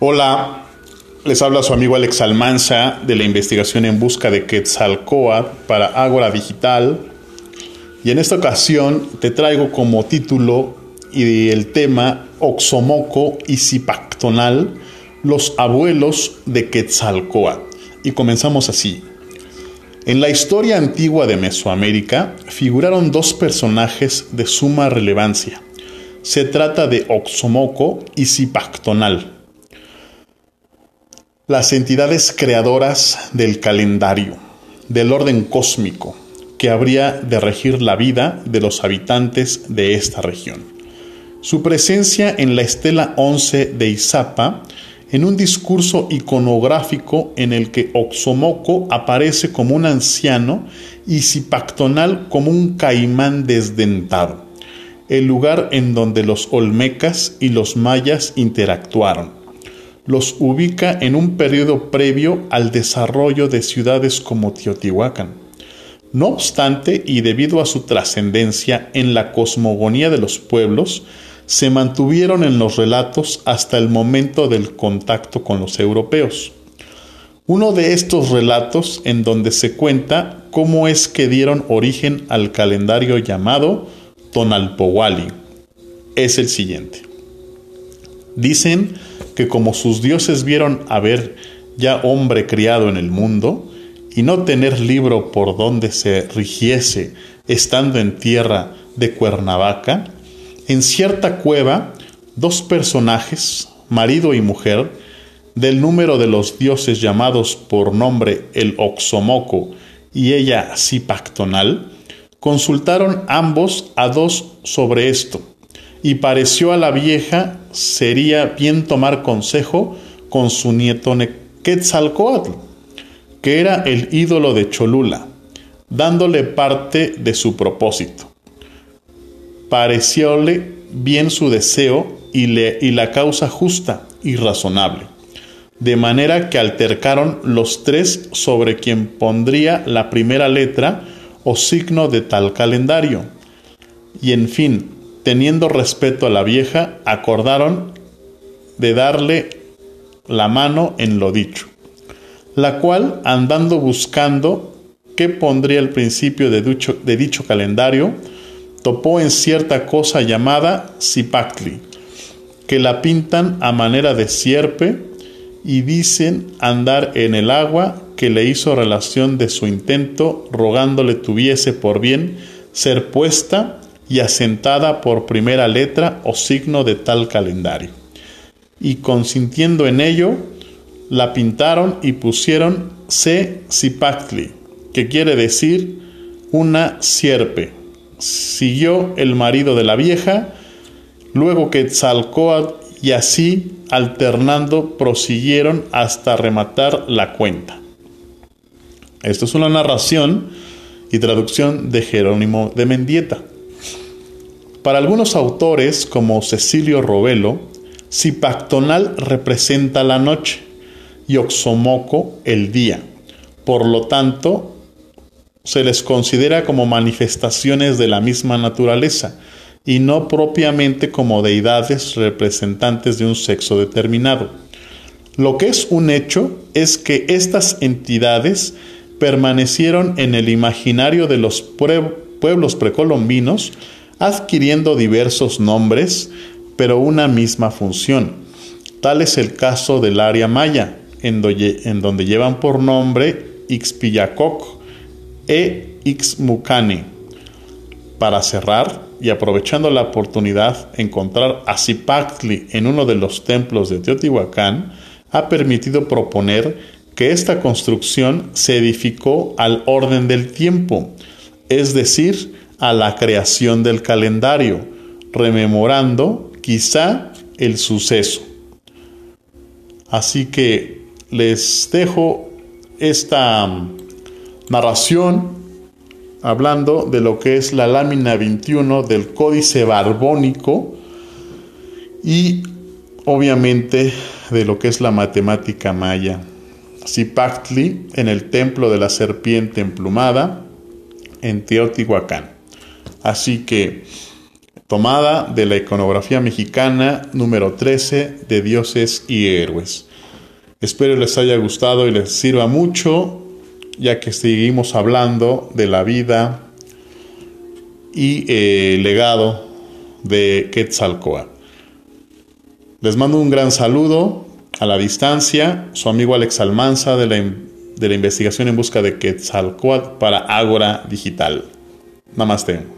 Hola, les habla su amigo Alex Almanza de la investigación en busca de Quetzalcoatl para Ágora Digital. Y en esta ocasión te traigo como título y el tema Oxomoco y Zipactonal, los abuelos de Quetzalcoatl. Y comenzamos así. En la historia antigua de Mesoamérica figuraron dos personajes de suma relevancia. Se trata de Oxomoco y Zipactonal las entidades creadoras del calendario, del orden cósmico, que habría de regir la vida de los habitantes de esta región. Su presencia en la estela 11 de Izapa, en un discurso iconográfico en el que Oxomoco aparece como un anciano y Zipactonal como un caimán desdentado, el lugar en donde los olmecas y los mayas interactuaron los ubica en un periodo previo al desarrollo de ciudades como Teotihuacán. No obstante, y debido a su trascendencia en la cosmogonía de los pueblos, se mantuvieron en los relatos hasta el momento del contacto con los europeos. Uno de estos relatos en donde se cuenta cómo es que dieron origen al calendario llamado Tonalpowali es el siguiente. Dicen que como sus dioses vieron haber ya hombre criado en el mundo, y no tener libro por donde se rigiese estando en tierra de Cuernavaca, en cierta cueva dos personajes, marido y mujer, del número de los dioses llamados por nombre el Oxomoco y ella Zipactonal, consultaron ambos a dos sobre esto, y pareció a la vieja sería bien tomar consejo con su nieto Quetzalcoatl, que era el ídolo de Cholula, dándole parte de su propósito. Parecióle bien su deseo y, le, y la causa justa y razonable, de manera que altercaron los tres sobre quien pondría la primera letra o signo de tal calendario. Y en fin, teniendo respeto a la vieja, acordaron de darle la mano en lo dicho, la cual, andando buscando qué pondría el principio de dicho, de dicho calendario, topó en cierta cosa llamada Zipactli, que la pintan a manera de sierpe y dicen andar en el agua que le hizo relación de su intento, rogándole tuviese por bien ser puesta y asentada por primera letra o signo de tal calendario. Y consintiendo en ello, la pintaron y pusieron C. Zipactli, que quiere decir una sierpe. Siguió el marido de la vieja, luego que Tzalcoatl y así, alternando, prosiguieron hasta rematar la cuenta. Esto es una narración y traducción de Jerónimo de Mendieta. Para algunos autores, como Cecilio Robelo, Zipactonal representa la noche y Oxomoco el día. Por lo tanto, se les considera como manifestaciones de la misma naturaleza y no propiamente como deidades representantes de un sexo determinado. Lo que es un hecho es que estas entidades permanecieron en el imaginario de los pueblos precolombinos adquiriendo diversos nombres, pero una misma función. Tal es el caso del área maya, en, donde llevan por nombre Ixpillacoc e Ixmucane. Para cerrar, y aprovechando la oportunidad, encontrar a Zipactli en uno de los templos de Teotihuacán, ha permitido proponer que esta construcción se edificó al orden del tiempo, es decir, a la creación del calendario, rememorando quizá el suceso. Así que les dejo esta mm, narración hablando de lo que es la lámina 21 del Códice Barbónico y obviamente de lo que es la matemática maya. Zipactli en el templo de la serpiente emplumada en Teotihuacán. Así que tomada de la iconografía mexicana número 13 de dioses y héroes. Espero les haya gustado y les sirva mucho, ya que seguimos hablando de la vida y eh, legado de Quetzalcoatl. Les mando un gran saludo a la distancia, su amigo Alex Almanza de la, de la investigación en busca de Quetzalcoatl para Ágora Digital. Namaste.